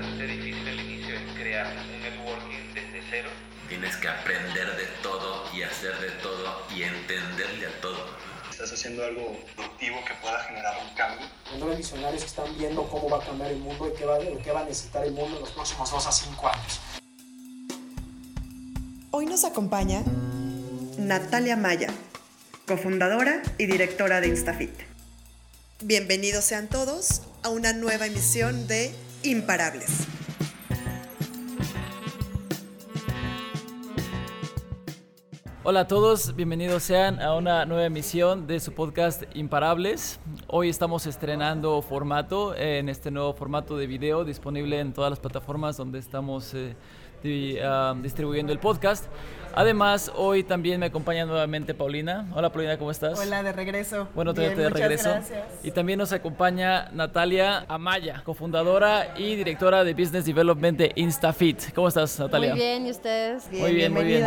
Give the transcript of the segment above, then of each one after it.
bastante difícil el inicio es crear un networking desde cero. Tienes que aprender de todo y hacer de todo y entenderle a todo. Estás haciendo algo productivo que pueda generar un cambio. Los visionarios están viendo cómo va a cambiar el mundo y qué va, qué va a necesitar el mundo en los próximos 2 a 5 años. Hoy nos acompaña Natalia Maya, cofundadora y directora de Instafit. Bienvenidos sean todos a una nueva emisión de Imparables. Hola a todos, bienvenidos sean a una nueva emisión de su podcast Imparables. Hoy estamos estrenando formato en este nuevo formato de video disponible en todas las plataformas donde estamos eh, ah, distribuyendo el podcast. Además, hoy también me acompaña nuevamente Paulina. Hola Paulina, ¿cómo estás? Hola, de regreso. Bueno, tenerte de regreso. Gracias. Y también nos acompaña Natalia Amaya, cofundadora y directora de Business Development de InstaFit. ¿Cómo estás, Natalia? Muy bien, ¿y ustedes? muy bien, muy bien.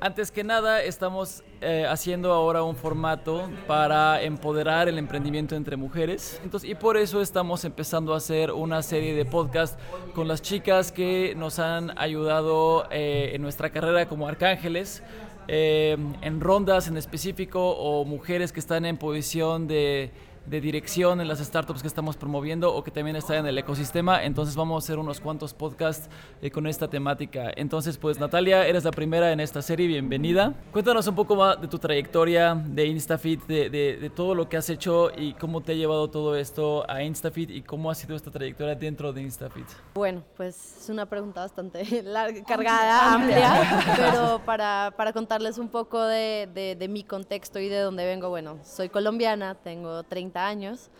Antes que nada, estamos eh, haciendo ahora un formato para empoderar el emprendimiento entre mujeres. Entonces, y por eso estamos empezando a hacer una serie de podcasts con las chicas que nos han ayudado eh, en nuestra carrera como arcángeles, eh, en rondas en específico o mujeres que están en posición de de dirección en las startups que estamos promoviendo o que también están en el ecosistema. Entonces vamos a hacer unos cuantos podcasts eh, con esta temática. Entonces, pues Natalia, eres la primera en esta serie, bienvenida. Cuéntanos un poco más de tu trayectoria de InstaFit, de, de, de todo lo que has hecho y cómo te ha llevado todo esto a InstaFit y cómo ha sido esta trayectoria dentro de InstaFit. Bueno, pues es una pregunta bastante larga, cargada, amplia, pero para, para contarles un poco de, de, de mi contexto y de dónde vengo, bueno, soy colombiana, tengo 30 años.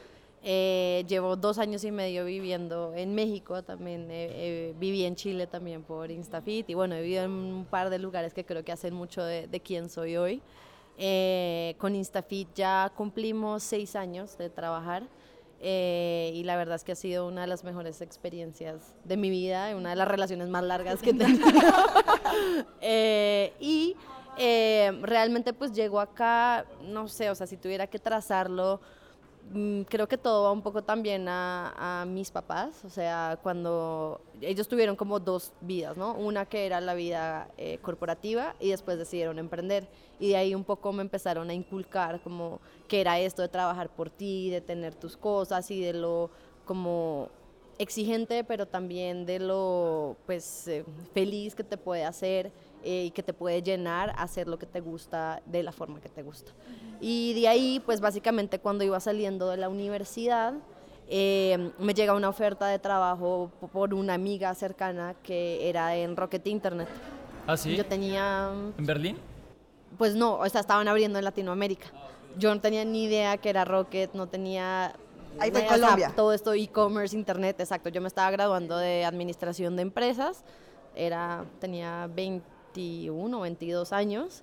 Eh, llevo dos años y medio viviendo en México, también eh, eh, viví en Chile también por Instafit y bueno, he vivido en un par de lugares que creo que hacen mucho de, de quién soy hoy. Eh, con Instafit ya cumplimos seis años de trabajar eh, y la verdad es que ha sido una de las mejores experiencias de mi vida, una de las relaciones más largas que he tenido. Eh, y realmente pues llego acá, no sé, o sea, si tuviera que trazarlo, creo que todo va un poco también a, a mis papás, o sea, cuando ellos tuvieron como dos vidas, ¿no? Una que era la vida eh, corporativa y después decidieron emprender y de ahí un poco me empezaron a inculcar como que era esto de trabajar por ti, de tener tus cosas y de lo como exigente, pero también de lo pues eh, feliz que te puede hacer eh, y que te puede llenar a hacer lo que te gusta de la forma que te gusta. Y de ahí, pues básicamente cuando iba saliendo de la universidad, eh, me llega una oferta de trabajo po- por una amiga cercana que era en Rocket Internet. ¿Ah, sí? Yo tenía, ¿En Berlín? pues no, o sea, estaban abriendo en Latinoamérica. Yo no tenía ni idea que era Rocket, no tenía... Ahí fue Colombia. todo esto e-commerce, internet, exacto. Yo me estaba graduando de administración de empresas, era, tenía 21, 22 años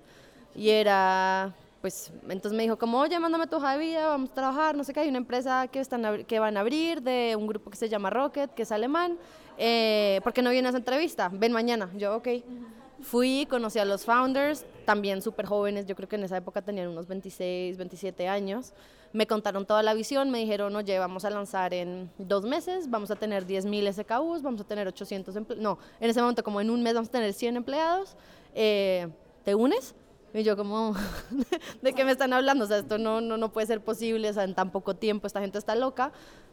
y era, pues, entonces me dijo como, oye, mándame tu hoja de vida, vamos a trabajar, no sé qué, hay una empresa que, están, que van a abrir de un grupo que se llama Rocket, que es alemán, eh, ¿por qué no vienes a esa entrevista? Ven mañana. Yo, ok. Fui, conocí a los founders, también súper jóvenes, yo creo que en esa época tenían unos 26, 27 años. Me contaron toda la visión, me dijeron, oye, vamos a lanzar en dos meses, vamos a tener 10.000 SKUs, vamos a tener 800 empleados, no, en ese momento como en un mes vamos a tener 100 empleados, eh, ¿te unes? Y yo como, ¿de qué me están hablando? O sea, esto no, no, no puede ser posible, o sea, en tan poco tiempo esta gente está loca,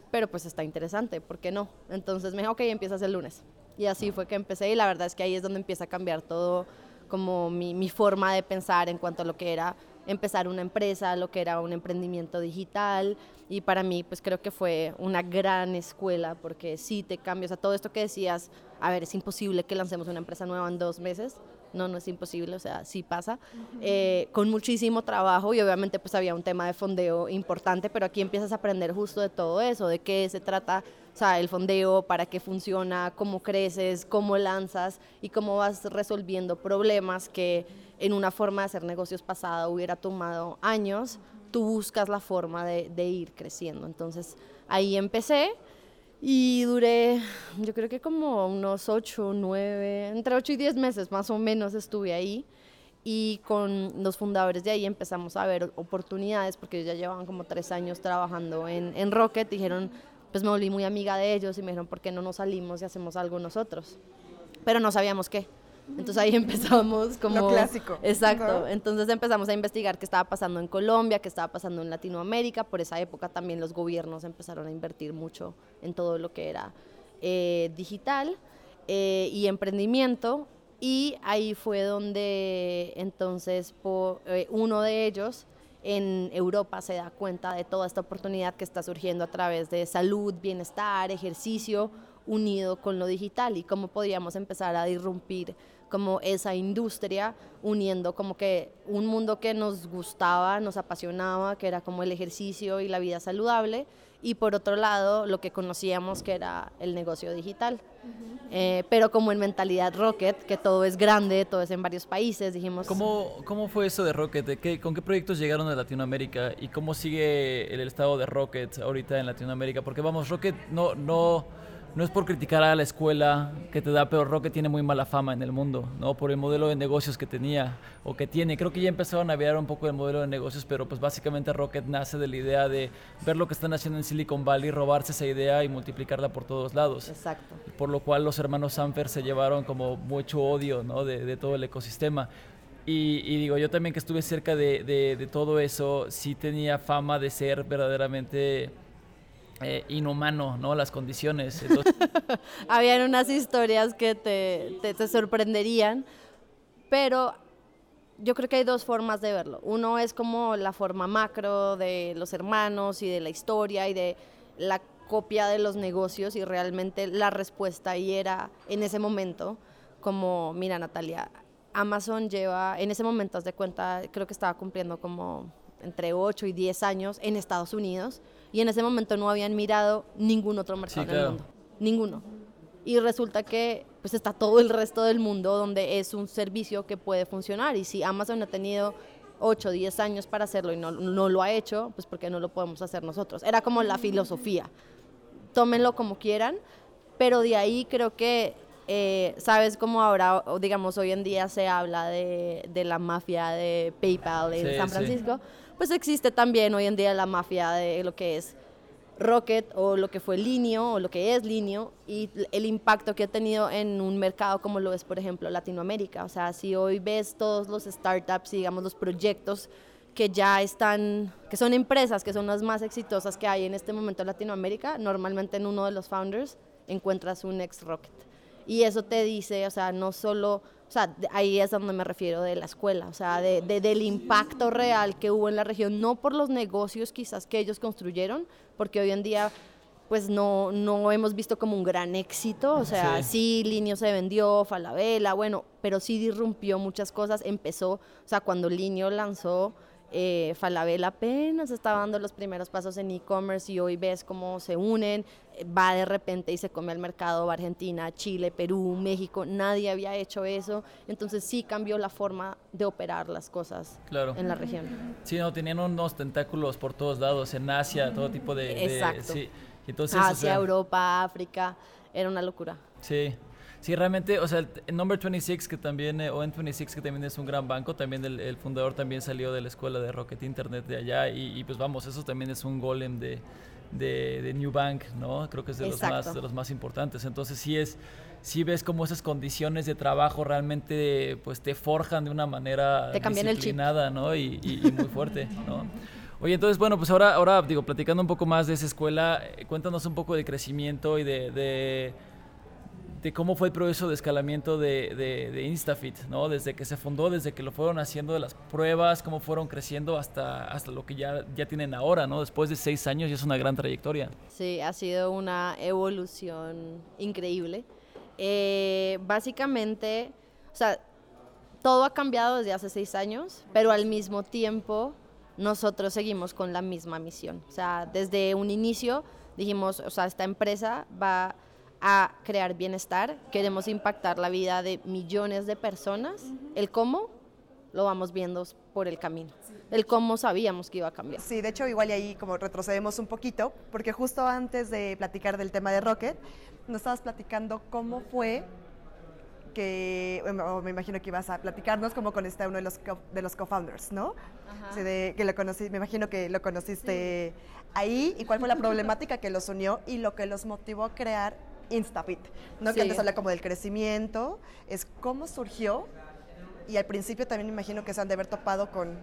pero pues está interesante, ¿por qué no? Entonces me dijo, ok, empiezas el lunes. Y así fue que empecé y la verdad es que ahí es donde empieza a cambiar todo como mi, mi forma de pensar en cuanto a lo que era empezar una empresa, lo que era un emprendimiento digital y para mí pues creo que fue una gran escuela porque sí te cambias a todo esto que decías, a ver, es imposible que lancemos una empresa nueva en dos meses, no, no es imposible, o sea, sí pasa, eh, con muchísimo trabajo y obviamente pues había un tema de fondeo importante, pero aquí empiezas a aprender justo de todo eso, de qué se trata, o sea, el fondeo, para qué funciona, cómo creces, cómo lanzas y cómo vas resolviendo problemas que en una forma de hacer negocios pasada hubiera tomado años, tú buscas la forma de, de ir creciendo. Entonces ahí empecé y duré, yo creo que como unos 8, 9, entre 8 y 10 meses más o menos estuve ahí. Y con los fundadores de ahí empezamos a ver oportunidades, porque ellos ya llevaban como tres años trabajando en, en Rocket. Dijeron, pues me volví muy amiga de ellos y me dijeron, ¿por qué no nos salimos y hacemos algo nosotros? Pero no sabíamos qué. Entonces ahí empezamos como... Lo clásico. Exacto. ¿no? Entonces empezamos a investigar qué estaba pasando en Colombia, qué estaba pasando en Latinoamérica. Por esa época también los gobiernos empezaron a invertir mucho en todo lo que era eh, digital eh, y emprendimiento. Y ahí fue donde entonces eh, uno de ellos en Europa se da cuenta de toda esta oportunidad que está surgiendo a través de salud, bienestar, ejercicio unido con lo digital. Y cómo podíamos empezar a irrumpir como esa industria uniendo como que un mundo que nos gustaba, nos apasionaba, que era como el ejercicio y la vida saludable y por otro lado lo que conocíamos que era el negocio digital. Eh, pero como en mentalidad Rocket, que todo es grande, todo es en varios países, dijimos... ¿Cómo, ¿Cómo fue eso de Rocket? ¿De qué- ¿Con qué proyectos llegaron a Latinoamérica? ¿Y cómo sigue el estado de Rocket ahorita en Latinoamérica? Porque vamos, Rocket no, no, no es por criticar a la escuela que te da, pero Rocket tiene muy mala fama en el mundo, ¿no? Por el modelo de negocios que tenía o que tiene. Creo que ya empezaron a ver un poco el modelo de negocios, pero pues básicamente Rocket nace de la idea de ver lo que están haciendo en Silicon Valley, robarse esa idea y multiplicarla por todos lados Exacto. por lo cual los hermanos Sanfer se llevaron como mucho odio ¿no? de, de todo el ecosistema. Y, y digo, yo también que estuve cerca de, de- de todo eso, sí tenía fama de ser verdaderamente eh, inhumano, ¿no? Las condiciones. Entonces, Habían unas historias que te, te, te sorprenderían, pero yo creo que hay dos formas de verlo. Uno es como la forma macro de los hermanos y de la historia y de la copia de los negocios y realmente la respuesta ahí era en ese momento como, mira Natalia, Amazon lleva, en ese momento, haz de cuenta, creo que estaba cumpliendo como entre 8 y 10 años en Estados Unidos y en ese momento no habían mirado ningún otro mercado el claro. mundo. Ninguno. Y resulta que pues está todo el resto del mundo donde es un servicio que puede funcionar. Y si Amazon ha tenido 8 o 10 años para hacerlo y no, no lo ha hecho, pues ¿por qué no lo podemos hacer nosotros? Era como la filosofía. Tómenlo como quieran, pero de ahí creo que, eh, ¿sabes cómo ahora, digamos, hoy en día se habla de, de la mafia de PayPal en Sí, San sí. Pues existe también hoy en día la mafia de lo que es Rocket o lo que fue Linio o lo que es Linio y el impacto que ha tenido en un mercado como lo es, por ejemplo, Latinoamérica. O sea, si hoy ves todos los startups y digamos los proyectos que ya están, que son empresas, que son las más exitosas que hay en este momento en Latinoamérica, normalmente en uno de los founders encuentras un ex Rocket. Y eso te dice, o sea, no solo, o sea, ahí es donde me refiero de la escuela, o sea, de, de- del impacto real que hubo en la región, no por los negocios quizás que ellos construyeron, porque hoy en día pues no, no hemos visto como un gran éxito, o sea, sí, Linio se vendió, Falabella, bueno, pero sí disrumpió muchas cosas, empezó, o sea, cuando Linio lanzó eh, Falabella apenas estaba dando los primeros pasos en e-commerce y hoy ves cómo se unen, eh, va de repente y se come al mercado va Argentina, Chile, Perú, México, nadie había hecho eso, entonces sí cambió la forma de operar las cosas Claro. en la región. sí, no, tenían unos tentáculos por todos lados, en Asia, todo tipo de... de- Exacto. sí. O Asia, sea, Europa, África, era una locura. Sí, sí, realmente, o sea, el, Number 26, que también, eh, o N26, que también es un gran banco, también el, el fundador también salió de la escuela de Rocket Internet de allá, y, y, pues vamos, eso también es un golem de, de, de New Bank, ¿no? Creo que es de los, más, de los más importantes. Entonces sí es, sí ves cómo esas condiciones de trabajo realmente pues te forjan de una manera Te cambian el chip. disciplinada, ¿no? Y, y- y muy fuerte, ¿no? Oye, entonces, bueno, pues ahora, ahora digo, platicando un poco más de esa escuela, eh, cuéntanos un poco de crecimiento y de, de, de cómo fue el proceso de escalamiento de, de, Instafit, ¿no? Desde que se fundó, desde que lo fueron haciendo de las pruebas, cómo fueron creciendo hasta, hasta lo que ya, ya tienen ahora, ¿no? Después de seis años y es una gran trayectoria. Sí, ha sido una evolución increíble. Eh, básicamente, o sea, todo ha cambiado desde hace seis años, pero al mismo tiempo nosotros seguimos con la misma misión. O sea, desde un inicio dijimos, o sea, esta empresa va a crear bienestar, queremos impactar la vida de millones de personas. El cómo lo vamos viendo por el camino. El cómo sabíamos que iba a cambiar. Sí, de hecho igual y ahí como retrocedemos un poquito, porque justo antes de platicar del tema de Rocket, nos estabas platicando cómo fue que, o me imagino que ibas a platicarnos como con este uno de los, co- de los co-founders, ¿no? De, que lo conocí, me imagino que lo conociste ahí y cuál fue la problemática que los unió y lo que los motivó a crear Instafit, ¿no? Sí. Que antes habla como del crecimiento, es cómo surgió y al principio también me imagino que se han de haber topado con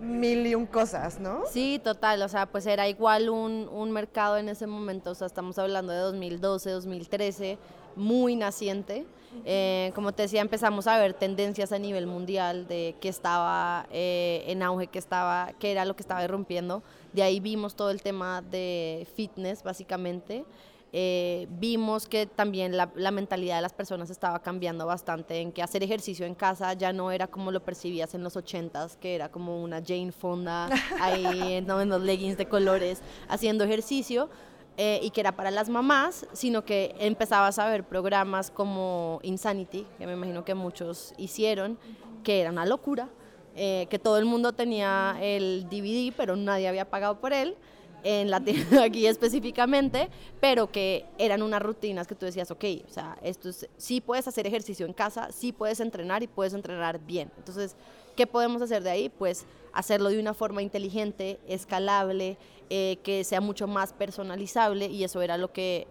mil y un cosas, ¿no? Sí, total, o sea, pues era igual un, un mercado en ese momento, o sea, estamos hablando de 2012, 2013, muy naciente. Eh, como te decía, empezamos a ver tendencias a nivel mundial de qué estaba eh, en auge, qué, estaba, qué era lo que estaba irrumpiendo. De ahí vimos todo el tema de fitness, básicamente. Eh, vimos que también la, la mentalidad de las personas estaba cambiando bastante, en que hacer ejercicio en casa ya no era como lo percibías en los 80s, que era como una Jane Fonda ahí ¿no? en los leggings de colores haciendo ejercicio. eh, y que era para las mamás, sino que empezabas a ver programas como Insanity, que me imagino que muchos hicieron, que era una locura, eh, que todo el mundo tenía el DVD, pero nadie había pagado por él, en la aquí específicamente, pero que eran unas rutinas que tú decías, ok, o sea, esto es, sí puedes hacer ejercicio en casa, sí puedes entrenar y puedes entrenar bien. Entonces, ¿qué podemos hacer de ahí? Pues hacerlo de una forma inteligente, escalable, eh, que sea mucho más personalizable y eso era lo que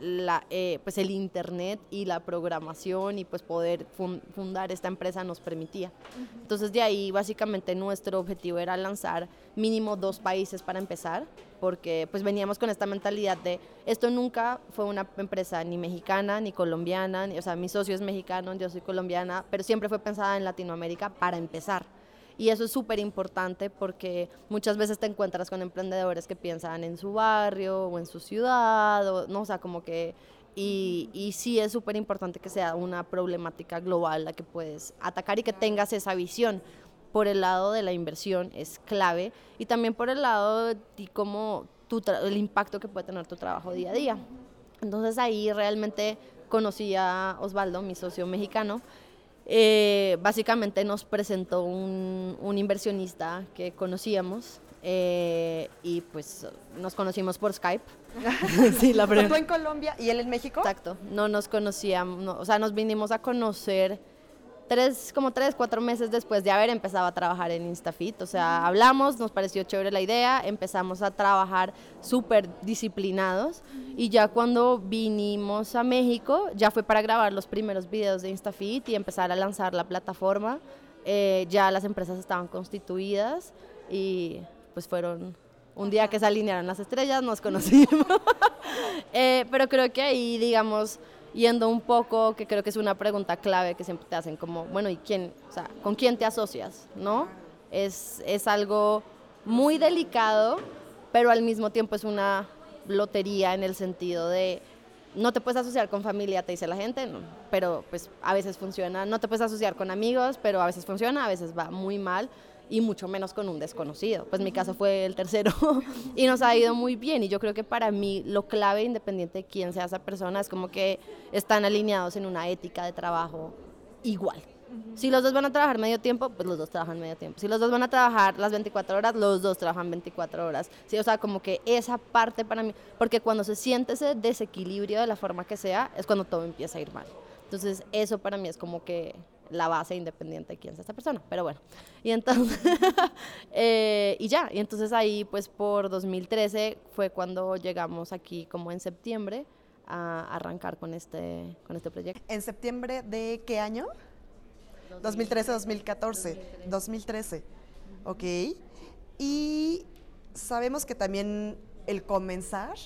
la, eh, pues el internet y la programación y pues poder fun- fundar esta empresa nos permitía. Entonces de ahí básicamente nuestro objetivo era lanzar mínimo dos países para empezar, porque pues veníamos con esta mentalidad de esto nunca fue una empresa ni mexicana ni colombiana, ni- o sea mi socio es mexicano, yo soy colombiana, pero siempre fue pensada en Latinoamérica para empezar. Y eso es súper importante porque muchas veces te encuentras con emprendedores que piensan en su barrio o en su ciudad, o, no, o sea, como que... Y, y sí es súper importante que sea una problemática global la que puedes atacar y que tengas esa visión. Por el lado de la inversión es clave y también por el lado de ti como tu el impacto que puede tener tu trabajo día a día. Entonces ahí realmente conocí a Osvaldo, mi socio mexicano, eh, básicamente nos presentó un, un inversionista que conocíamos eh, y pues nos conocimos por Skype. sí, la tú en Colombia y él en México. Exacto, no nos conocíamos, no, o sea, nos vinimos a conocer tres, como tres, cuatro meses después de haber empezado a trabajar en Instafit. O sea, hablamos, nos pareció chévere la idea, empezamos a trabajar súper disciplinados y ya cuando vinimos a México, ya fue para grabar los primeros videos de Instafit y empezar a lanzar la plataforma. Eh, ya las empresas estaban constituidas y pues fueron un día que se alinearon las estrellas, nos conocimos. Eh, pero creo que ahí, digamos, yendo un poco, que creo que es una pregunta clave que siempre te hacen, como, bueno, ¿y quién, o sea, con quién te asocias? ¿No? Es, es algo muy delicado, pero al mismo tiempo es una lotería en el sentido de no te puedes asociar con familia, te dice la gente, pero pues a veces funciona, no te puedes asociar con amigos, pero a veces funciona, a veces va muy mal y mucho menos con un desconocido. Pues mi caso fue el tercero y nos ha ido muy bien y yo creo que para mí lo clave, independiente de quién sea esa persona, es como que están alineados en una ética de trabajo igual. Si los dos van a trabajar medio tiempo, pues los dos trabajan medio tiempo. Si los dos van a trabajar las 24 horas, los dos trabajan 24 horas. Sí, o sea, como que esa parte para mí, porque cuando se siente ese desequilibrio de la forma que sea, es cuando todo empieza a ir mal. Entonces, eso para mí es como que la base independiente de quién sea esta persona. Pero bueno, y entonces, eh, y ya, y entonces ahí, pues por 2013 fue cuando llegamos aquí, como en septiembre, a arrancar con este, con este proyecto. ¿En septiembre de qué año? 2013, 2014. 2013. Ok. Y sabemos que también el comenzar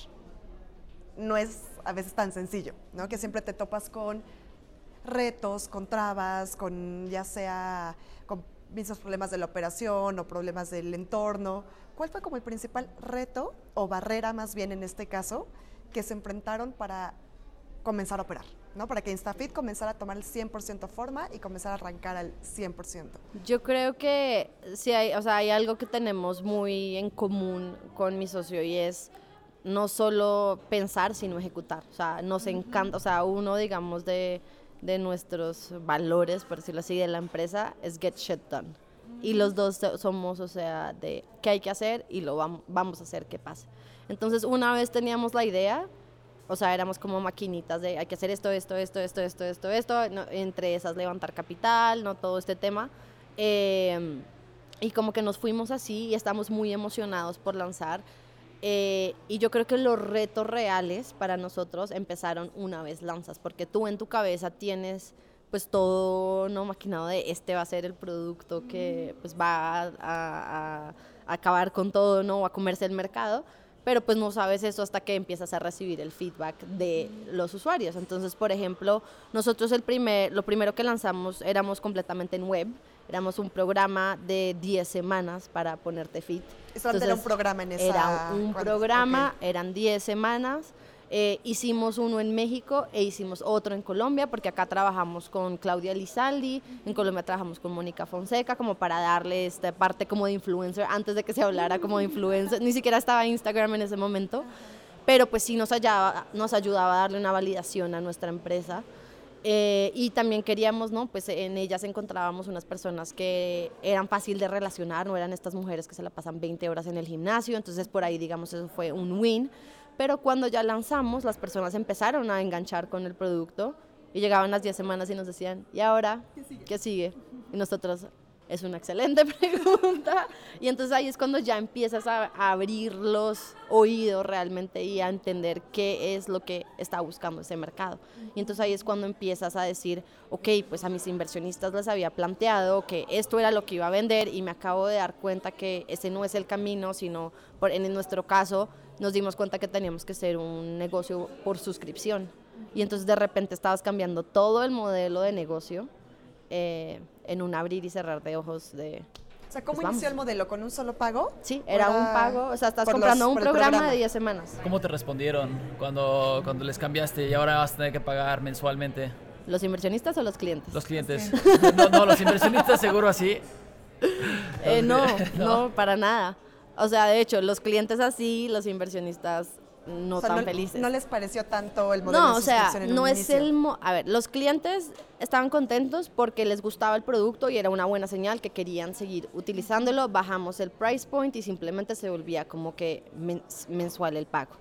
no es a veces tan sencillo, ¿no? Que siempre te topas con retos, con trabas, con ya sea con mismos problemas de la operación o problemas del entorno. ¿Cuál fue como el principal reto o barrera más bien en este caso que se enfrentaron para comenzar a operar, ¿no? Para que Instafit comenzara a tomar el 100% forma y comenzar a arrancar al 100%. Yo creo que sí hay, o sea, hay algo que tenemos muy en común con mi socio y es no solo pensar, sino ejecutar. O sea, nos encanta, o sea, uno, digamos, de, de nuestros valores, por decirlo así, de la empresa es get shit done. Y los dos so- somos, o sea, de qué hay que hacer y lo vam- vamos a hacer que pase. Entonces, una vez teníamos la idea, o sea, éramos como maquinitas de hay que hacer esto, esto, esto, esto, esto, esto, esto, no, entre esas levantar capital, no todo este tema. Eh, y como que nos fuimos así y estamos muy emocionados por lanzar. Eh, y yo creo que los retos reales para nosotros empezaron una vez lanzas, porque tú en tu cabeza tienes pues todo no maquinado de este va a ser el producto que pues va a, acabar con todo, no, a comerse el mercado, pero pues no sabes eso hasta que empiezas a recibir el feedback de los usuarios. Entonces, por ejemplo, nosotros el primer, lo primero que lanzamos éramos completamente en web, éramos un programa de 10 semanas para ponerte fit. Eso antes era un programa en esa... Era un programa, Ok. eran 10 semanas. eh, hicimos uno en México e hicimos otro en Colombia, porque acá trabajamos con Claudia Lizaldi, en Colombia trabajamos con Mónica Fonseca, como para darle esta parte como de influencer, antes de que se hablara como de influencer, ni siquiera estaba Instagram en ese momento, pero pues sí nos, hallaba- nos ayudaba a darle una validación a nuestra empresa. Eh, y también queríamos, ¿no? Pues en ellas encontrábamos unas personas que eran fácil de relacionar, no eran estas mujeres que se la pasan 20 horas en el gimnasio, entonces por ahí, digamos, eso fue un win. Pero cuando ya lanzamos, las personas empezaron a enganchar con el producto y llegaban las 10 semanas y nos decían, ¿y ahora qué sigue? Y nosotros, es una excelente pregunta. Y entonces ahí es cuando ya empiezas a, abrir los oídos realmente y a entender qué es lo que está buscando ese mercado. Y entonces ahí es cuando empiezas a decir, ok, pues a mis inversionistas les había planteado que esto era lo que iba a vender y me acabo de dar cuenta que ese no es el camino, sino por, en nuestro caso nos dimos cuenta que teníamos que ser un negocio por suscripción. Y entonces de repente estabas cambiando todo el modelo de negocio eh, en un abrir y cerrar de ojos de... O sea, ¿cómo Pues inició el modelo? ¿Con un solo pago? Sí, ¿O era un pago, o sea, estás los- comprando un programa, de 10 semanas. ¿Cómo te respondieron cuando, cuando les cambiaste y ahora vas a tener que pagar mensualmente? ¿Los inversionistas o los clientes? Los clientes. No, no, los inversionistas seguro así. Eh, no, No. no, para nada. O sea, de hecho, los clientes así, los inversionistas no O sea, tan no, felices. ¿No les pareció tanto el modelo No, de o sea, suscripción en no un es inicio? el... mo- A ver, los clientes estaban contentos porque les gustaba el producto y era una buena señal que querían seguir utilizándolo. Bajamos el price point y simplemente se volvía como que mens- mensual el pago.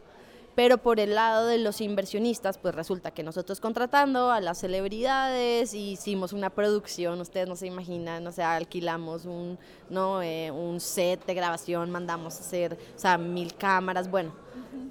Pero por el lado de los inversionistas, pues resulta que nosotros contratando a las celebridades hicimos una producción, ustedes no se imaginan, o sea, alquilamos un, ¿no? Eh, un set de grabación, mandamos hacer, o sea, mil cámaras, bueno.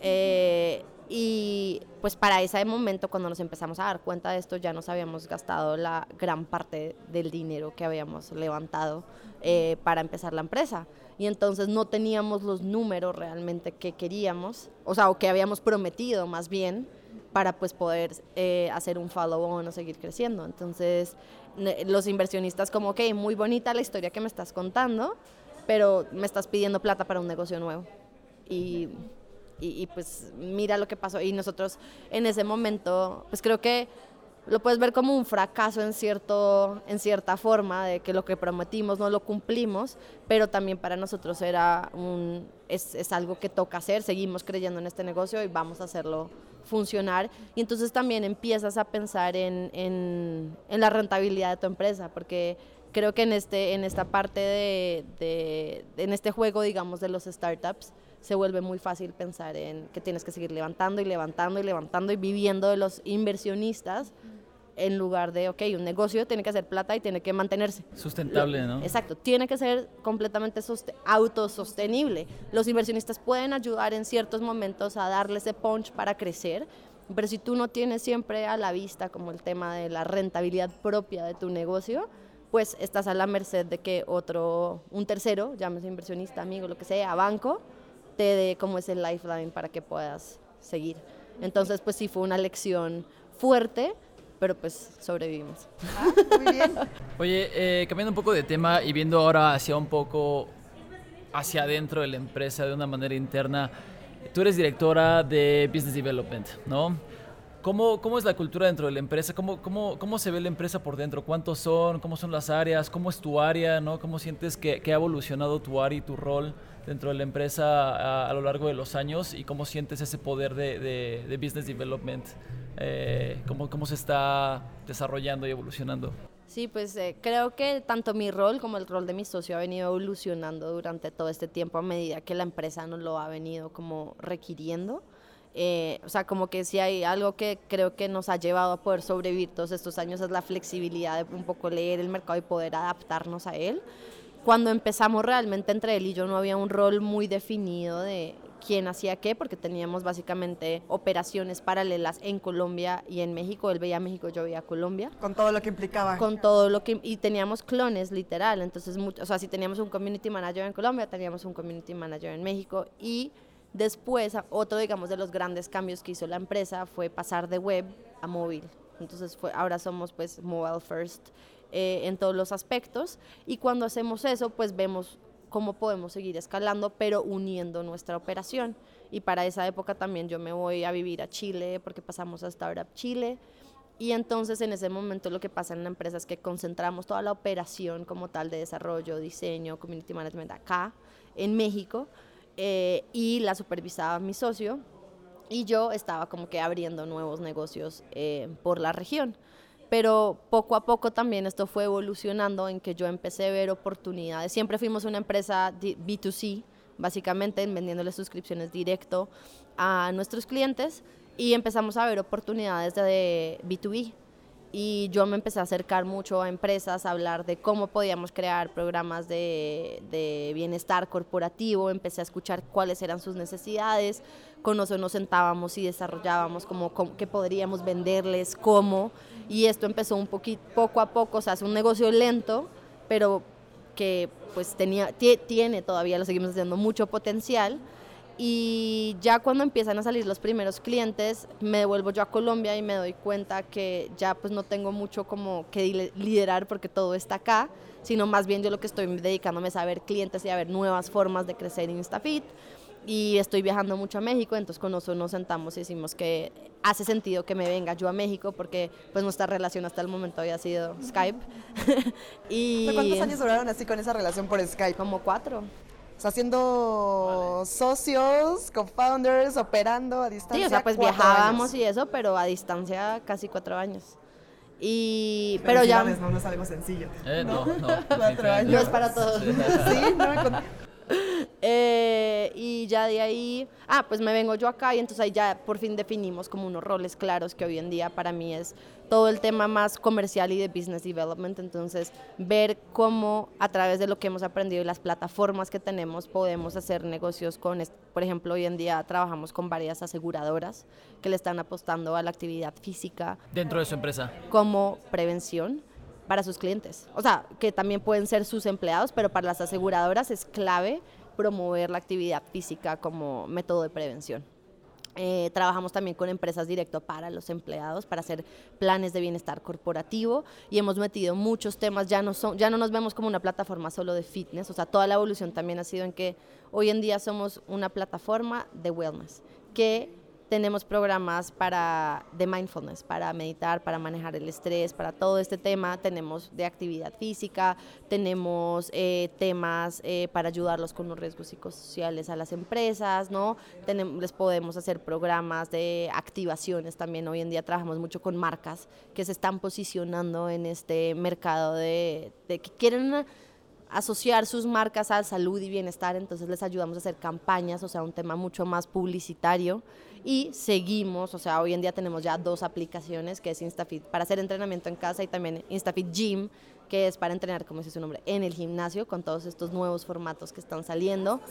Eh, y pues para ese momento, cuando nos empezamos a dar cuenta de esto, ya nos habíamos gastado la gran parte del dinero que habíamos levantado eh, para empezar la empresa. Y entonces no teníamos los números realmente que queríamos, o sea, o que habíamos prometido más bien, para pues poder eh, hacer un follow-on o seguir creciendo. Entonces los inversionistas como, ok, muy bonita la historia que me estás contando, pero me estás pidiendo plata para un negocio nuevo. Y y, pues mira lo que pasó. Y nosotros en ese momento, pues creo que lo puedes ver como un fracaso en, cierto, en cierta forma, de que lo que prometimos no lo cumplimos, pero también para nosotros era un, es, es algo que toca hacer, seguimos creyendo en este negocio y vamos a hacerlo funcionar. Y entonces también empiezas a pensar en, en, en la rentabilidad de tu empresa, porque creo que en, este, en esta parte de, de, en este juego, digamos, de los startups, se vuelve muy fácil pensar en que tienes que seguir levantando y levantando y levantando y viviendo de los inversionistas en lugar de, ok, un negocio tiene que hacer plata y tiene que mantenerse. Sustentable, ¿no? Exacto, tiene que ser completamente soste- autosostenible. Los inversionistas pueden ayudar en ciertos momentos a darle ese punch para crecer, pero si tú no tienes siempre a la vista como el tema de la rentabilidad propia de tu negocio, pues estás a la merced de que otro, un tercero, llámese inversionista, amigo, lo que sea, banco, te dé como ese lifeline para que puedas seguir. Entonces, pues sí fue una lección fuerte, pero pues sobrevivimos. Ah, muy bien. Oye, eh, cambiando un poco de tema y viendo ahora hacia un poco hacia adentro de la empresa de una manera interna, tú eres directora de Business Development, ¿no? ¿Cómo, cómo es la cultura dentro de la empresa? ¿Cómo, cómo, ¿Cómo se ve la empresa por dentro? ¿Cuántos son? ¿Cómo son las áreas? ¿Cómo es tu área? ¿no? ¿Cómo sientes que, que ha evolucionado tu área y tu rol dentro de la empresa a, a lo largo de los años? ¿Y cómo sientes ese poder de, de, de Business Development? Eh, ¿cómo, ¿Cómo se está desarrollando y evolucionando? Sí, pues eh, creo que tanto mi rol como el rol de mi socio ha venido evolucionando durante todo este tiempo a medida que la empresa nos lo ha venido como requiriendo. Eh, o sea, como que si hay algo que creo que nos ha llevado a poder sobrevivir todos estos años es la flexibilidad de un poco leer el mercado y poder adaptarnos a él. Cuando empezamos realmente entre él y yo no había un rol muy definido de quién hacía qué, porque teníamos básicamente operaciones paralelas en Colombia y en México. Él veía México, yo veía Colombia. Con todo lo que implicaba. Con todo lo que... Y teníamos clones, literal. Entonces, o sea, si teníamos un community manager en Colombia, teníamos un community manager en México. Y después, otro, digamos, de los grandes cambios que hizo la empresa fue pasar de web a móvil. Entonces, fue, ahora somos pues mobile first eh, en todos los aspectos. Y cuando hacemos eso, pues vemos cómo podemos seguir escalando, pero uniendo nuestra operación. Y para esa época también yo me voy a vivir a Chile, porque pasamos a Startup Chile. Y entonces en ese momento lo que pasa en la empresa es que concentramos toda la operación como tal de desarrollo, diseño, community management acá, en México, eh, y la supervisaba mi socio. Y yo estaba como que abriendo nuevos negocios eh, por la región pero poco a poco también esto fue evolucionando en que yo empecé a ver oportunidades. Siempre fuimos una empresa B2C, básicamente vendiéndole suscripciones directo a nuestros clientes y empezamos a ver oportunidades de B2B y yo me empecé a acercar mucho a empresas, a hablar de cómo podíamos crear programas de, de, bienestar corporativo, empecé a escuchar cuáles eran sus necesidades, con eso nos sentábamos y desarrollábamos como, qué podríamos venderles, cómo, y esto empezó un poquito, poco a poco, o sea, es un negocio lento, pero que pues tenía, tiene todavía, lo seguimos haciendo, mucho potencial, y ya cuando empiezan a salir los primeros clientes, me devuelvo yo a Colombia y me doy cuenta que ya pues no tengo mucho como que liderar porque todo está acá, sino más bien yo lo que estoy dedicándome es a ver clientes y a ver nuevas formas de crecer en InstaFit. Y estoy viajando mucho a México, entonces con nosotros nos sentamos y decimos que hace sentido que me venga yo a México porque pues nuestra relación hasta el momento había sido Skype. y ¿Cuántos años duraron así con esa relación por Skype? Como cuatro. O sea, siendo socios, co-founders, operando a distancia. Sí, o sea, pues viajábamos y eso, pero a distancia casi cuatro años. Y, pero ya. No, no es algo sencillo. Eh, no, no. Cuatro años. No es para todos. Sí, no me eh, y ya de ahí, ah, pues me vengo yo acá y entonces ahí ya por fin definimos como unos roles claros que hoy en día para mí es todo el tema más comercial y de business development. Entonces, ver cómo a través de lo que hemos aprendido y las plataformas que tenemos podemos hacer negocios con, por ejemplo, hoy en día trabajamos con varias aseguradoras que le están apostando a la actividad física. Dentro de su empresa. Como prevención para sus clientes. O sea, que también pueden ser sus empleados, pero para las aseguradoras es clave promover la actividad física como método de prevención. Eh, trabajamos también con empresas directo para los empleados, para hacer planes de bienestar corporativo y hemos metido muchos temas, ya no, son, ya no nos vemos como una plataforma solo de fitness, o sea, toda la evolución también ha sido en que hoy en día somos una plataforma de wellness, que tenemos programas para, de mindfulness, para meditar, para manejar el estrés, para todo este tema. Tenemos de actividad física, tenemos eh, temas eh, para ayudarlos con los riesgos psicosociales a las empresas, ¿no? les podemos hacer programas de activaciones también. Hoy en día trabajamos mucho con marcas que se están posicionando en este mercado de que quieren asociar sus marcas a salud y bienestar, entonces les ayudamos a hacer campañas, o sea, un tema mucho más publicitario y seguimos, o sea, hoy en día tenemos ya dos aplicaciones, que es InstaFit para hacer entrenamiento en casa y también InstaFit Gym, que es para entrenar, como dice su nombre, en el gimnasio con todos estos nuevos formatos que están saliendo.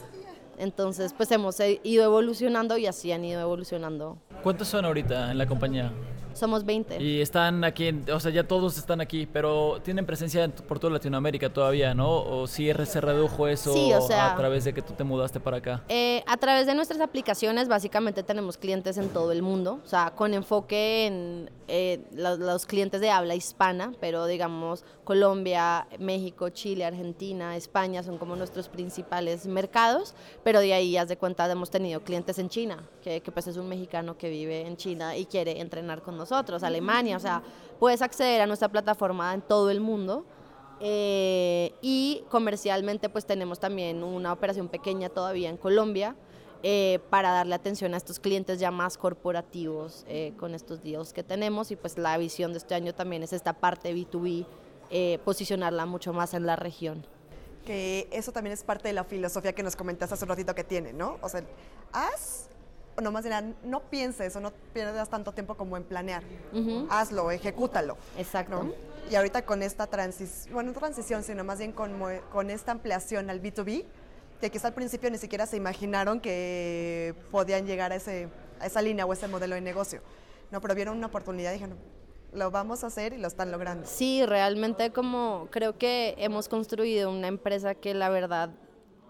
Entonces, pues hemos ido evolucionando y así han ido evolucionando. ¿Cuántos son ahorita en la compañía? Somos 20. Y están aquí, o sea, ya todos están aquí, pero tienen presencia por toda Latinoamérica todavía, ¿no? ¿O si se redujo eso a través de que tú te mudaste para acá? Eh, a través de nuestras aplicaciones, básicamente tenemos clientes en todo el mundo, o sea, con enfoque en eh, los, clientes de habla hispana, pero digamos Colombia, México, Chile, Argentina, España son como nuestros principales mercados, pero de ahí, haz de cuenta, hemos tenido clientes en China, que, que pues es un mexicano que vive en China y quiere entrenar con nosotros nosotros, Alemania, o sea, puedes acceder a nuestra plataforma en todo el mundo. Eh, y comercialmente pues tenemos también una operación pequeña todavía en Colombia eh, para darle atención a estos clientes ya más corporativos eh, con estos días que tenemos y pues la visión de este año también es esta parte B2B, posicionarla mucho más en la región. Que eso también es parte de la filosofía que nos comentaste hace un ratito que tiene, ¿no? O sea, haz no más dirán, no pienses o no pierdas tanto tiempo como en planear. Hazlo, ejecútalo. Exacto. ¿no? Y ahorita con esta transición, bueno, no transición, sino más bien con, con esta ampliación al B2B, que quizá al principio ni siquiera se imaginaron que podían llegar a, ese, a esa línea o ese modelo de negocio. No, pero vieron una oportunidad y dijeron, lo vamos a hacer y lo están logrando. Sí, realmente como creo que hemos construido una empresa que la verdad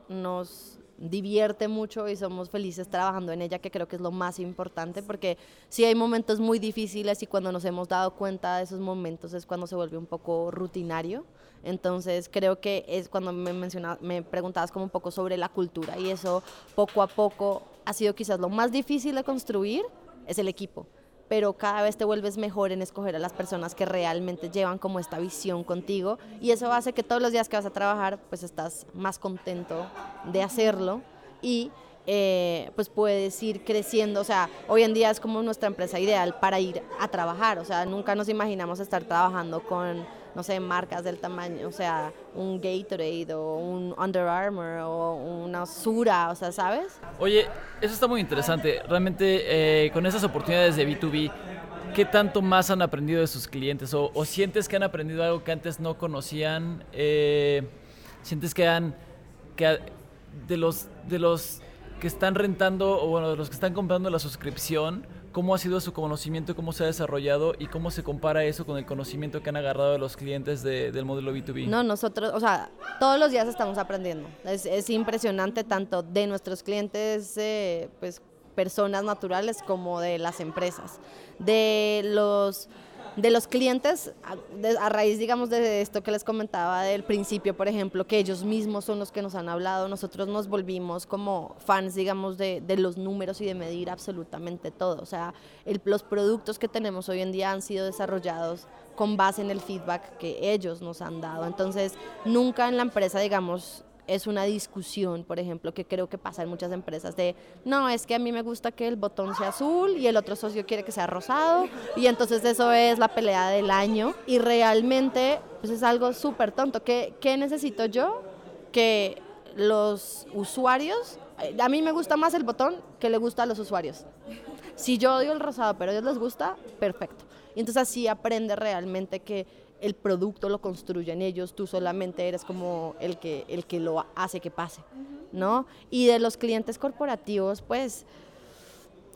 nos divierte mucho y somos felices trabajando en ella, que creo que es lo más importante, porque sí hay momentos muy difíciles y cuando nos hemos dado cuenta de esos momentos es cuando se vuelve un poco rutinario. Entonces creo que es cuando me, menciona, me preguntabas como un poco sobre la cultura y eso poco a poco ha sido quizás lo más difícil de construir, es el equipo pero cada vez te vuelves mejor en escoger a las personas que realmente llevan como esta visión contigo. Y eso hace que todos los días que vas a trabajar pues estás más contento de hacerlo. Y eh, pues puedes ir creciendo, o sea, hoy en día es como nuestra empresa ideal para ir a trabajar, o sea, nunca nos imaginamos estar trabajando con, no sé, marcas del tamaño, o sea, un Gatorade o un Under Armour o una Sura, o sea, ¿sabes? Oye, eso está muy interesante. Realmente, eh, con esas oportunidades de B2B, ¿qué tanto más han aprendido de sus clientes? ¿O, sientes que han aprendido algo que antes no conocían? Eh, ¿Sientes que han. que de los, de los que están rentando, o bueno, de los que están comprando la suscripción, ¿cómo ha sido su conocimiento, cómo se ha desarrollado y cómo se compara eso con el conocimiento que han agarrado de los clientes de- del modelo B2B? No, nosotros, o sea, todos los días estamos aprendiendo. Es, es impresionante tanto de nuestros clientes, eh, pues personas naturales, como de las empresas. De los, de los clientes, a, raíz, digamos, de esto que les comentaba del principio, por ejemplo, que ellos mismos son los que nos han hablado, nosotros nos volvimos como fans, digamos, de, de los números y de medir absolutamente todo. O sea, el- los productos que tenemos hoy en día han sido desarrollados con base en el feedback que ellos nos han dado. Entonces, nunca en la empresa, digamos, es una discusión, por ejemplo, que creo que pasa en muchas empresas de, no, es que a mí me gusta que el botón sea azul y el otro socio quiere que sea rosado y entonces eso es la pelea del año y realmente pues es algo súper tonto. ¿Qué, ¿Qué necesito yo? Que los usuarios, eh, a mí me gusta más el botón que le gusta a los usuarios. Si yo odio el rosado, pero a ellos les gusta, perfecto. Y entonces así aprende realmente que el producto lo construyen ellos, tú solamente eres como el que, el que lo hace que pase, ¿no? Y de los clientes corporativos, pues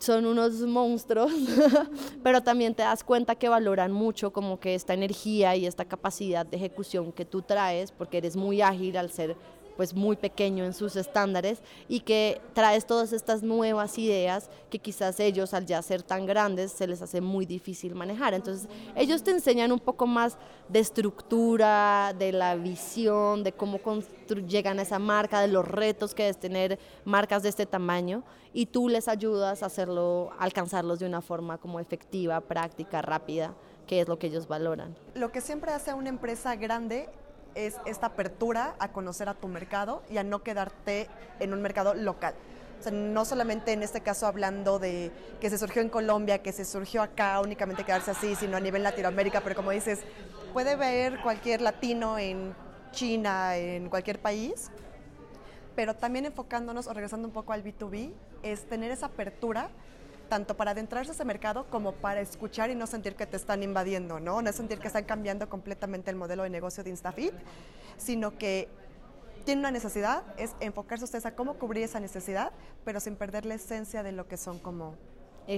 son unos monstruos, pero también te das cuenta que valoran mucho como que esta energía y esta capacidad de ejecución que tú traes, porque eres muy ágil al ser pues muy pequeño en sus estándares y que traes todas estas nuevas ideas que quizás ellos al ya ser tan grandes se les hace muy difícil manejar. Entonces ellos te enseñan un poco más de estructura, de la visión, de cómo llegan a esa marca, de los retos que es tener marcas de este tamaño y tú les ayudas a hacerlo, alcanzarlos de una forma como efectiva, práctica, rápida, que es lo que ellos valoran. Lo que siempre hace una empresa grande es esta apertura a conocer a tu mercado y a no quedarte en un mercado local. O sea, no solamente en este caso hablando de que se surgió en Colombia, que se surgió acá, únicamente quedarse así, sino a nivel Latinoamérica, pero como dices, puede ver cualquier latino en China, en cualquier país, pero también enfocándonos o regresando un poco al B2B, es tener esa apertura tanto para adentrarse a ese mercado como para escuchar y no sentir que te están invadiendo, ¿no? No sentir que están cambiando completamente el modelo de negocio de Instafit, sino que tiene una necesidad, es enfocarse ustedes a cómo cubrir esa necesidad, pero sin perder la esencia de lo que son como,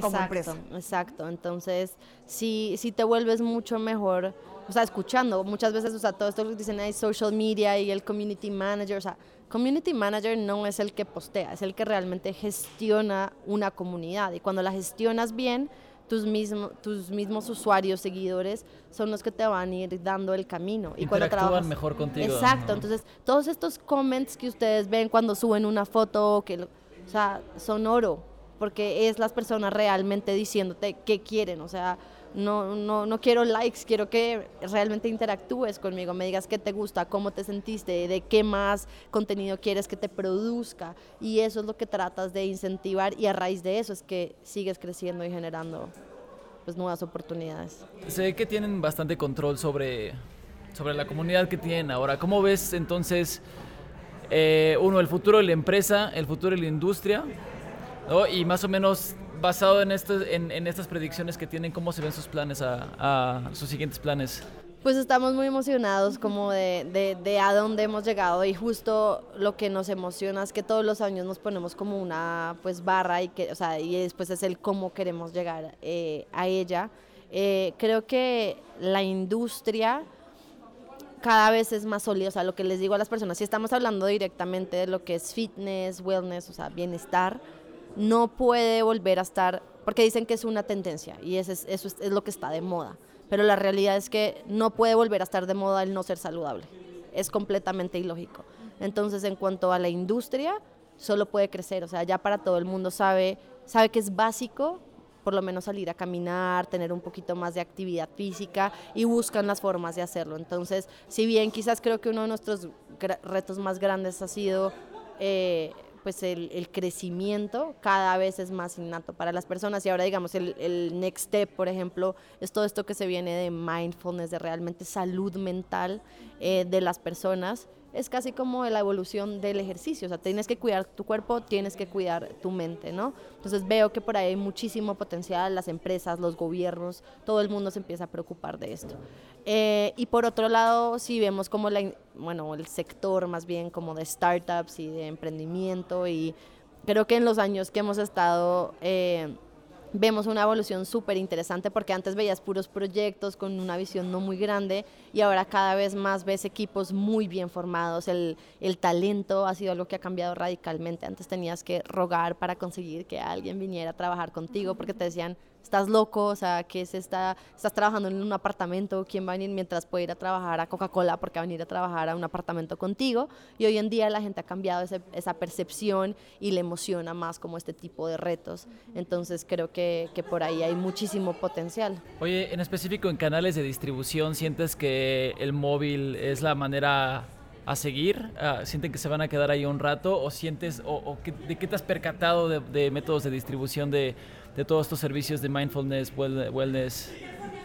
como empresa. Exacto, exacto. Entonces, si, si te vuelves mucho mejor, o sea, escuchando, muchas veces, o sea, todo esto que dicen ahí, social media y el community manager, o sea, community manager no es el que postea, es el que realmente gestiona una comunidad. Y cuando la gestionas bien, tus, mismo, tus mismos usuarios, seguidores, son los que te van a ir dando el camino. Y cuando trabajas, mejor contigo. Exacto, entonces todos estos comments que ustedes ven cuando suben una foto, que, o sea, son oro, porque es las personas realmente diciéndote qué quieren, o sea, no, no, no quiero likes, quiero que realmente interactúes conmigo, me digas qué te gusta, cómo te sentiste, de qué más contenido quieres que te produzca, y eso es lo que tratas de incentivar, y a raíz de eso es que sigues creciendo y generando pues, nuevas oportunidades. Ve que tienen bastante control sobre, sobre la comunidad que tienen ahora. ¿Cómo ves entonces, eh, uno, el futuro de la empresa, el futuro de la industria ¿no? Y más o menos basado en, esto, en, en estas predicciones que tienen, ¿cómo se ven sus planes a, a sus siguientes planes? Pues estamos muy emocionados como de, de, de, a dónde hemos llegado y justo lo que nos emociona es que todos los años nos ponemos como una pues barra y, que, o sea, y después es el cómo queremos llegar eh, a ella. Eh, creo que la industria cada vez es más sólida, o sea, lo que les digo a las personas, si estamos hablando directamente de lo que es fitness, wellness, o sea, bienestar, no puede volver a estar, porque dicen que es una tendencia y eso es, lo que está de moda pero la realidad es que no puede volver a estar de moda el no ser saludable. Es completamente ilógico. Entonces, en cuanto a la industria, solo puede crecer, o sea, ya para todo el mundo sabe, sabe que es básico por lo menos salir a caminar, tener un poquito más de actividad física y buscan las formas de hacerlo. Entonces, si bien quizás creo que uno de nuestros retos más grandes ha sido eh, pues el, crecimiento cada vez es más innato para las personas y ahora digamos el, el, next step, por ejemplo, es todo esto que se viene de mindfulness, de realmente salud mental eh, de las personas. Es casi como la evolución del ejercicio, o sea, tienes que cuidar tu cuerpo, tienes que cuidar tu mente, ¿no? Entonces veo que por ahí hay muchísimo potencial, las empresas, los gobiernos, todo el mundo se empieza a preocupar de esto. Eh, y por otro lado, si vemos como la, bueno, el sector más bien como de startups y de emprendimiento y creo que en los años que hemos estado eh, vemos una evolución súper interesante porque antes veías puros proyectos con una visión no muy grande y ahora cada vez más ves equipos muy bien formados. El, el, talento ha sido algo que ha cambiado radicalmente. Antes tenías que rogar para conseguir que alguien viniera a trabajar contigo porque te decían, estás loco, o sea, que se está, estás trabajando en un apartamento, ¿quién va a venir mientras puede ir a trabajar a Coca-Cola porque va a venir a trabajar a un apartamento contigo? Y hoy en día la gente ha cambiado esa percepción y le emociona más como este tipo de retos. Entonces creo que, que por ahí hay muchísimo potencial. Oye, en específico en canales de distribución, ¿sientes que el móvil es la manera a seguir? Uh, ¿Sienten que se van a quedar ahí un rato? ¿O sientes, o, de qué te has percatado de, de métodos de distribución de, de, todos estos servicios de mindfulness, wellness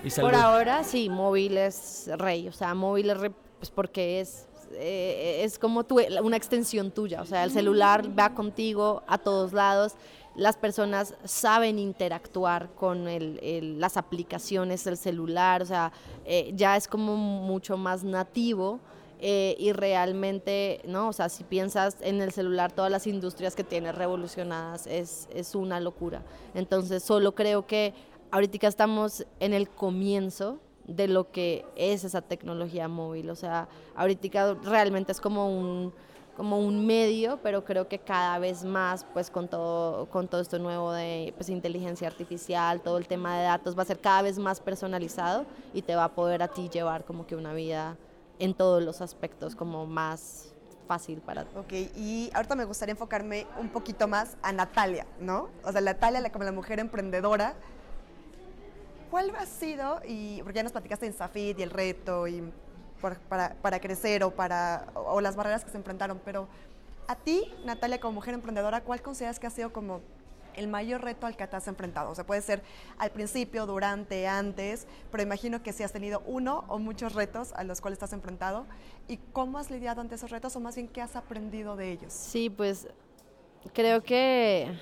y salud? Por ahora sí, móvil es rey, o sea, móvil es rey, pues porque es, eh, es como tu, una extensión tuya, o sea, el celular va contigo a todos lados. Las personas saben interactuar con el, el, las aplicaciones del celular, o sea, eh, ya es como mucho más nativo. Eh, y realmente, ¿no? O sea, si piensas en el celular, todas las industrias que tiene revolucionadas es, es una locura. Entonces, solo creo que ahorita estamos en el comienzo de lo que es esa tecnología móvil. O sea, ahorita realmente es como un, como un medio, pero creo que cada vez más, pues con todo, con todo esto nuevo de pues, inteligencia artificial, todo el tema de datos, va a ser cada vez más personalizado y te va a poder a ti llevar como que una vida en todos los aspectos como más fácil para ti. Ok, y ahorita me gustaría enfocarme un poquito más a Natalia, ¿no? O sea, Natalia como la mujer emprendedora. ¿Cuál ha sido, y porque ya nos platicaste en Safit y el reto y para, para, crecer o, para, o las barreras que se enfrentaron, pero a ti, Natalia, como mujer emprendedora, ¿cuál consideras que ha sido como el mayor reto al que te has enfrentado? O sea, puede ser al principio, durante, antes, pero imagino que si has tenido uno o muchos retos a los cuales estás enfrentado. ¿Y cómo has lidiado ante esos retos o más bien qué has aprendido de ellos? Sí, pues creo que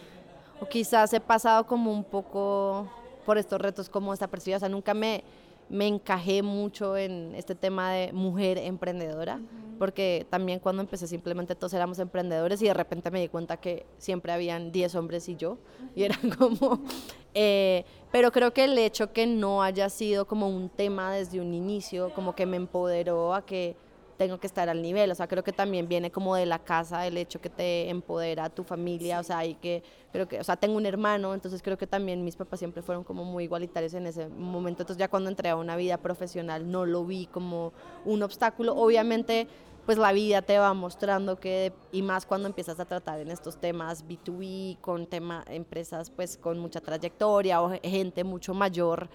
o quizás he pasado como un poco por estos retos como esta percibida, o sea, nunca me, me encajé mucho en este tema de mujer emprendedora, uh -huh. porque también cuando empecé simplemente todos éramos emprendedores y de repente me di cuenta que siempre habían 10 hombres y yo, uh -huh. y era como... Eh, pero creo que el hecho que no haya sido como un tema desde un inicio, como que me empoderó a que tengo que estar al nivel, o sea, creo que también viene como de la casa el hecho que te empodera tu familia, o sea, y que creo que, o sea, tengo un hermano, entonces creo que también mis papás siempre fueron como muy igualitarios en ese momento, entonces ya cuando entré a una vida profesional no lo vi como un obstáculo, obviamente pues la vida te va mostrando que, y más cuando empiezas a tratar en estos temas B2B, con tema, empresas pues con mucha trayectoria o gente mucho mayor,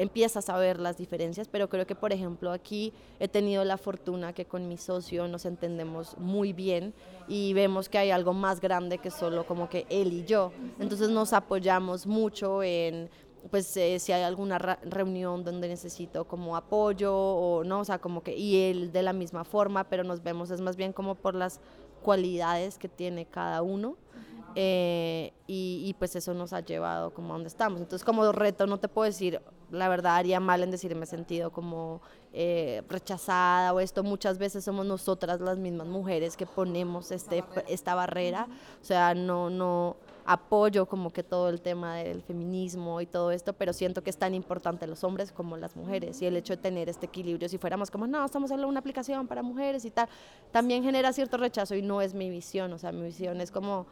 empiezas a ver las diferencias, pero creo que, por ejemplo, aquí he tenido la fortuna que con mi socio nos entendemos muy bien y vemos que hay algo más grande que solo como que él y yo. Entonces nos apoyamos mucho en pues eh, si hay alguna reunión donde necesito como apoyo o no, o sea, como que y él de la misma forma, pero nos vemos es más bien como por las cualidades que tiene cada uno. eh, y, y, pues eso nos ha llevado como a donde estamos. Entonces como reto no te puedo decir, la verdad haría mal en decirme sentido como eh, rechazada o esto, muchas veces somos nosotras las mismas mujeres que ponemos este, esta barrera, o sea, no, no apoyo como que todo el tema del feminismo y todo esto, pero siento que es tan importante los hombres como las mujeres y el hecho de tener este equilibrio, si fuéramos como, no, estamos haciendo una aplicación para mujeres y tal, también genera cierto rechazo y no es mi visión, o sea, mi visión es como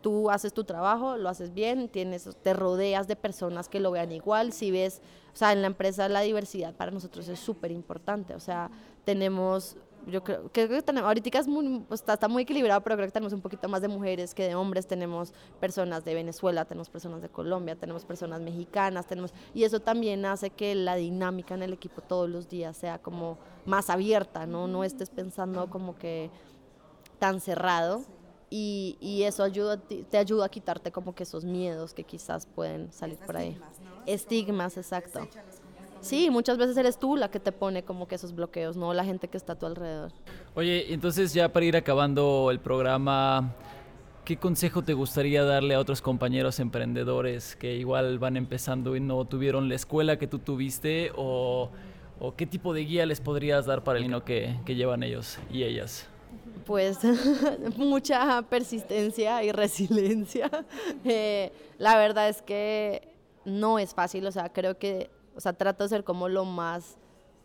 tú haces tu trabajo, lo haces bien, tienes, te rodeas de personas que lo vean igual, si ves, o sea, en la empresa la diversidad para nosotros es súper importante, o sea, tenemos, yo creo, que tenemos, ahorita es muy, pues, está, está, muy equilibrado, pero creo que tenemos un poquito más de mujeres que de hombres, tenemos personas de Venezuela, tenemos personas de Colombia, tenemos personas mexicanas, tenemos, y eso también hace que la dinámica en el equipo todos los días sea como más abierta, ¿no? No estés pensando como que tan cerrado, y, y, eso ayuda, te ayuda a quitarte como que esos miedos que quizás pueden salir por ahí. Estigmas, exacto. Sí, muchas veces eres tú la que te pone como que esos bloqueos, no la gente que está a tu alrededor. Oye, entonces ya para ir acabando el programa, ¿qué consejo te gustaría darle a otros compañeros emprendedores que igual van empezando y no tuvieron la escuela que tú tuviste? ¿O, o qué tipo de guía les podrías dar para el camino que, que llevan ellos y ellas? Pues mucha persistencia y resiliencia. Eh, la verdad es que no es fácil, o sea, creo que, o sea, trato de ser como lo más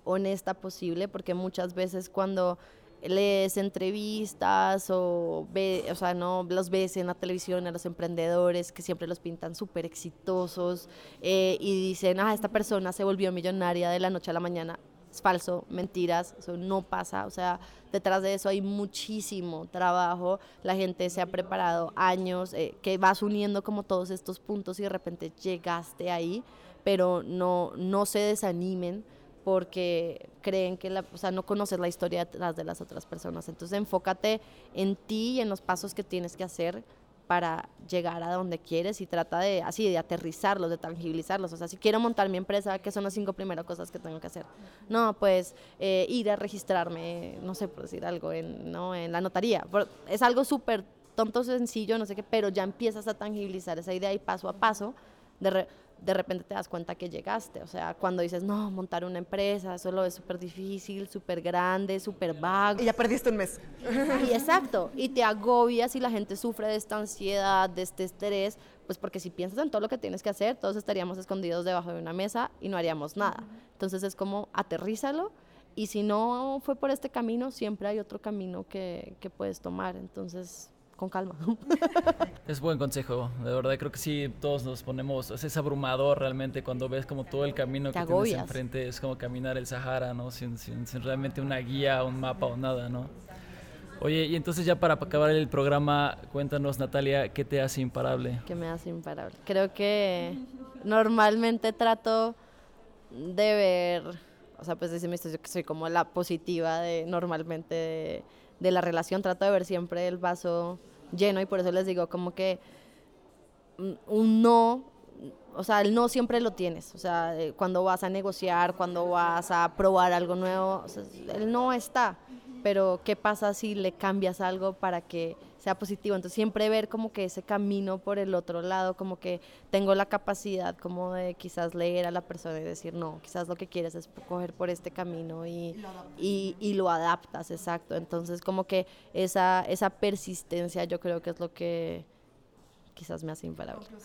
honesta posible, porque muchas veces cuando lees entrevistas o, ve, o sea, no los ves en la televisión a los emprendedores que siempre los pintan súper exitosos eh, y dicen, ah, esta persona se volvió millonaria de la noche a la mañana es falso, mentiras, eso no pasa, o sea, detrás de eso hay muchísimo trabajo, la gente se ha preparado años, eh, que vas uniendo como todos estos puntos y de repente llegaste ahí, pero no, no se desanimen porque creen que la, o sea, no conoces la historia detrás de las otras personas. Entonces enfócate en ti y en los pasos que tienes que hacer para llegar a donde quieres y trata de así de aterrizarlos, de tangibilizarlos. O sea, si quiero montar mi empresa, ¿qué son las cinco primeras cosas que tengo que hacer? No, pues eh, ir a registrarme, no sé, por decir algo, en, ¿no? en la notaría. Es algo súper tonto, sencillo, no sé qué, pero ya empiezas a tangibilizar esa idea y paso a paso de, de repente te das cuenta que llegaste. O sea, cuando dices, no, montar una empresa, eso lo es súper difícil, súper grande, súper vago. Y ya perdiste un mes. Y exacto. Y te agobias y la gente sufre de esta ansiedad, de este estrés, pues porque si piensas en todo lo que tienes que hacer, todos estaríamos escondidos debajo de una mesa y no haríamos nada. Entonces es como aterrízalo y si no fue por este camino, siempre hay otro camino que, que puedes tomar. Entonces con calma. Es buen consejo, de verdad creo que sí, todos nos ponemos, es abrumador realmente cuando ves como todo el camino que tienes enfrente, es como caminar el Sahara, ¿no? Sin, sin, sin, realmente una guía, un mapa o nada, ¿no? Oye, y entonces ya para acabar el programa, cuéntanos Natalia, ¿qué te hace imparable? ¿Qué me hace imparable? Creo que normalmente trato de ver, o sea, pues decirme esto, yo que soy como la positiva de normalmente... De, de la relación, trato de ver siempre el vaso lleno y por eso les digo como que un no, o sea, el no siempre lo tienes, o sea, eh, cuando vas a negociar, cuando vas a probar algo nuevo, el no está, pero ¿qué pasa si le cambias algo para que sea positivo. Entonces siempre ver como que ese camino por el otro lado, como que tengo la capacidad como de quizás leer a la persona y decir, no, quizás lo que quieres es coger por este camino y, y, y lo adaptas, exacto. Entonces como que esa, esa persistencia yo creo que es lo que quizás me hace imparable.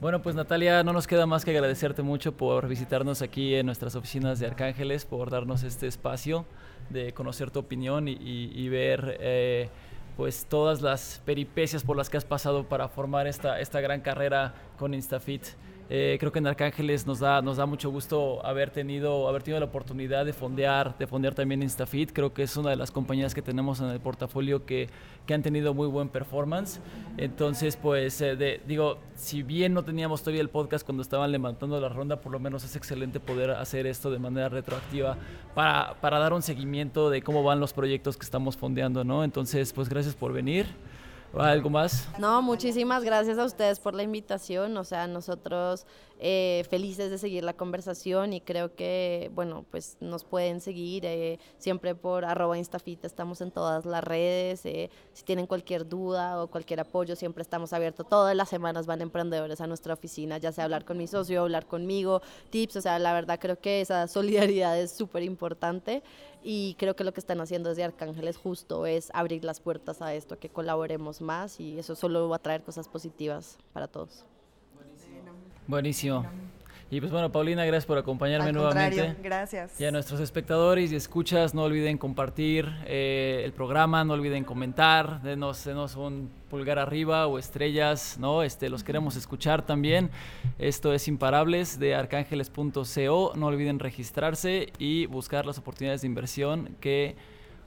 Bueno, pues Natalia, no nos queda más que agradecerte mucho por visitarnos aquí en nuestras oficinas de Arcángeles, por darnos este espacio de conocer tu opinión y, y, y ver... Eh, pues todas las peripecias por las que has pasado para formar esta, esta gran carrera con InstaFit. Eh, creo que en Arcángeles nos da, nos da mucho gusto haber tenido, haber tenido la oportunidad de fondear, de fondear también InstaFit. Creo que es una de las compañías que tenemos en el portafolio que, que han tenido muy buen performance. Entonces, pues, eh, digo, si bien no teníamos todavía el podcast cuando estaban levantando la ronda, por lo menos es excelente poder hacer esto de manera retroactiva para, para dar un seguimiento de cómo van los proyectos que estamos fondeando, ¿no? Entonces, pues, gracias por venir. ¿Algo más? No, muchísimas gracias a ustedes por la invitación. O sea, nosotros eh, felices de seguir la conversación y creo que, bueno, pues nos pueden seguir eh, siempre por arroba instafit, estamos en todas las redes, eh, si tienen cualquier duda o cualquier apoyo, siempre estamos abiertos, todas las semanas van emprendedores a nuestra oficina, ya sea hablar con mi socio, hablar conmigo, tips, o sea, la verdad creo que esa solidaridad es súper importante y creo que lo que están haciendo desde Arcángeles justo es abrir las puertas a esto, que colaboremos más y eso solo va a traer cosas positivas para todos. Buenísimo. Y pues bueno, Paulina, gracias por acompañarme Al nuevamente. gracias. Y a nuestros espectadores y escuchas, no olviden compartir eh, el programa, no olviden comentar, denos, denos un pulgar arriba o estrellas, ¿no? Este, los queremos escuchar también. Esto es Imparables de arcángeles.co. No olviden registrarse y buscar las oportunidades de inversión que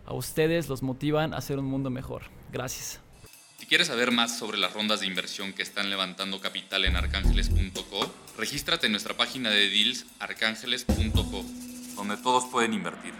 a ustedes los motivan a hacer un mundo mejor. Gracias. Si quieres saber más sobre las rondas de inversión que están levantando capital en arcángeles.co, regístrate en nuestra página de deals arcángeles.co, donde todos pueden invertir.